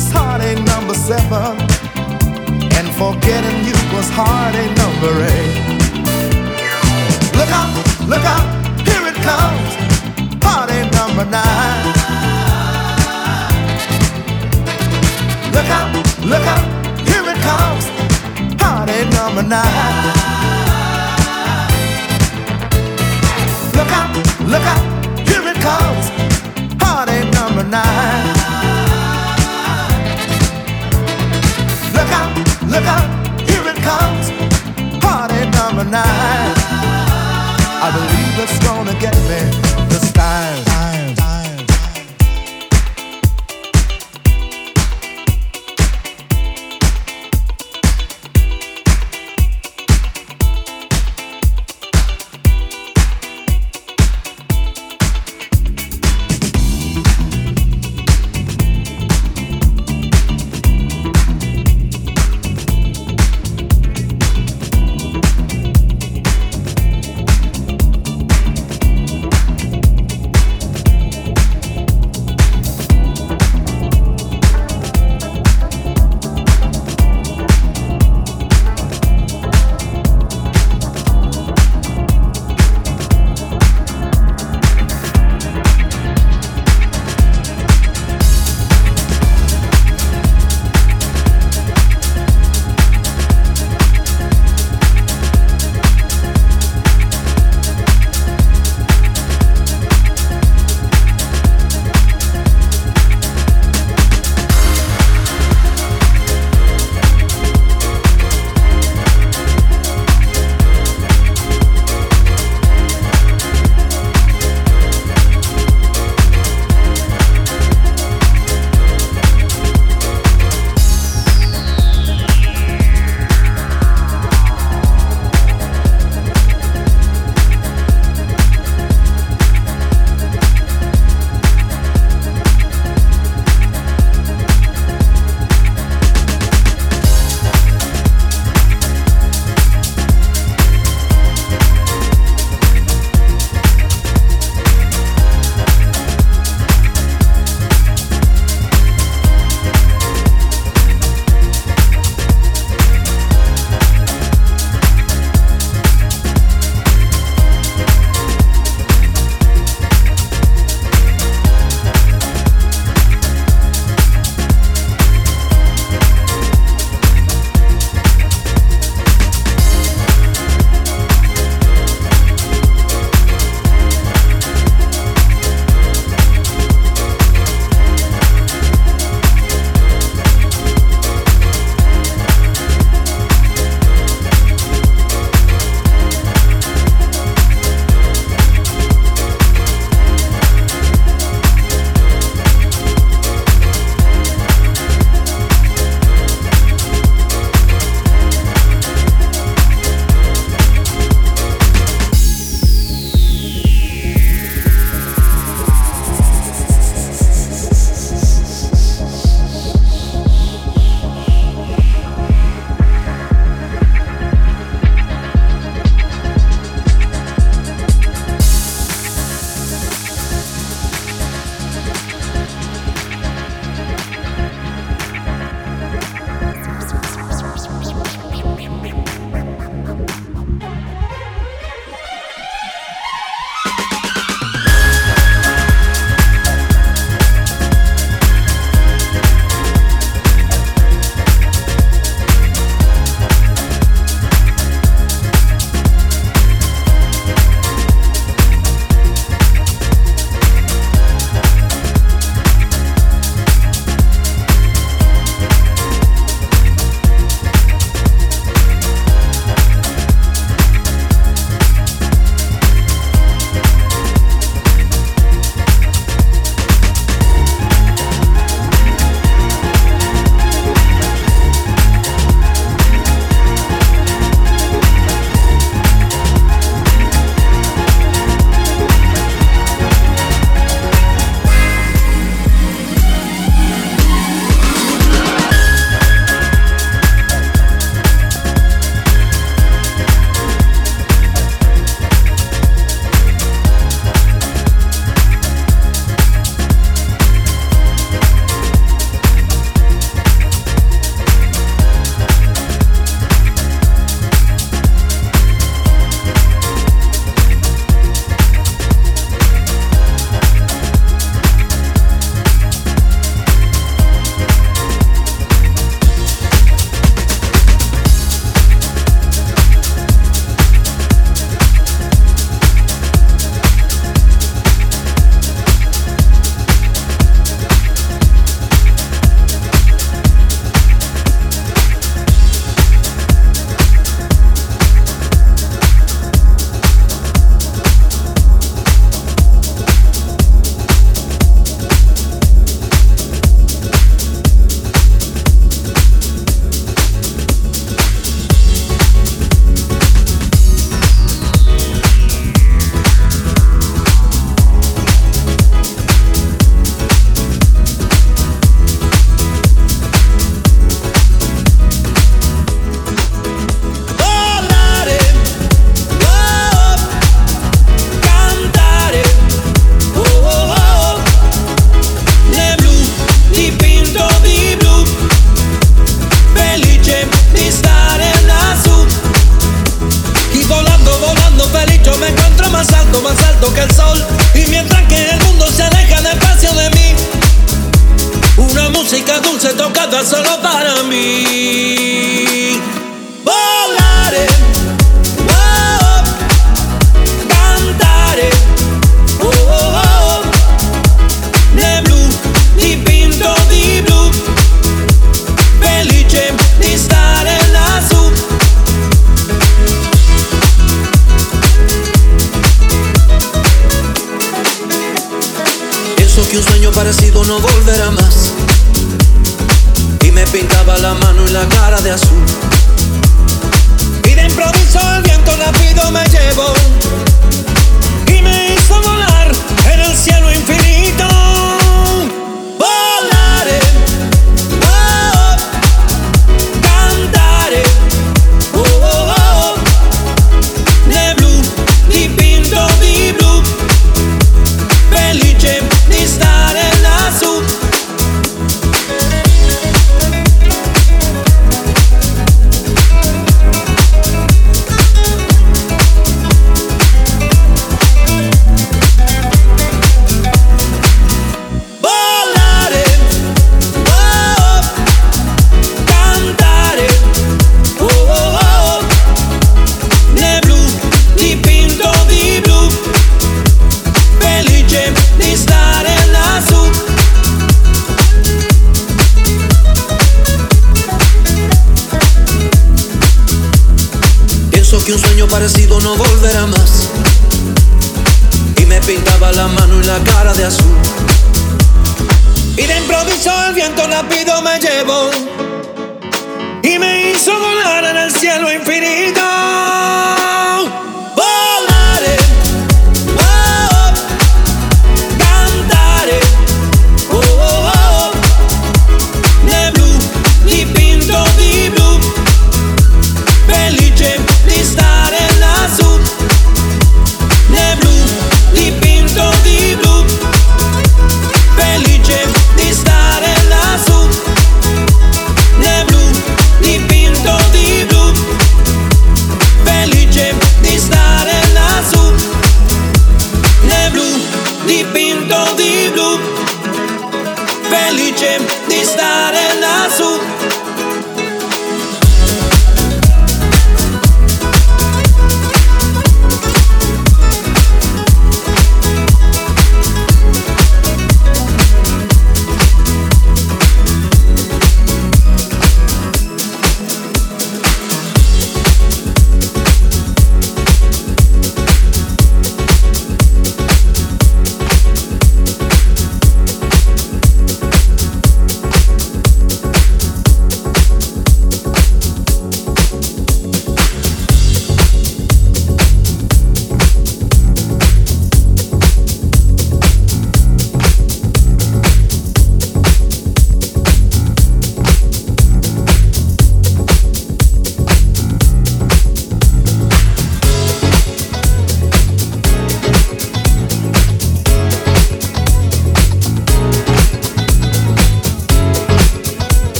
was heartache number seven, and forgetting you was heartache number eight. Look out, look out, here it comes, heartache number nine. Look out, look out, here it comes, heartache number nine. Look out, look out, here it comes, heartache number nine. Look out, here it comes, party number nine. I believe it's gonna get me this time.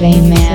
By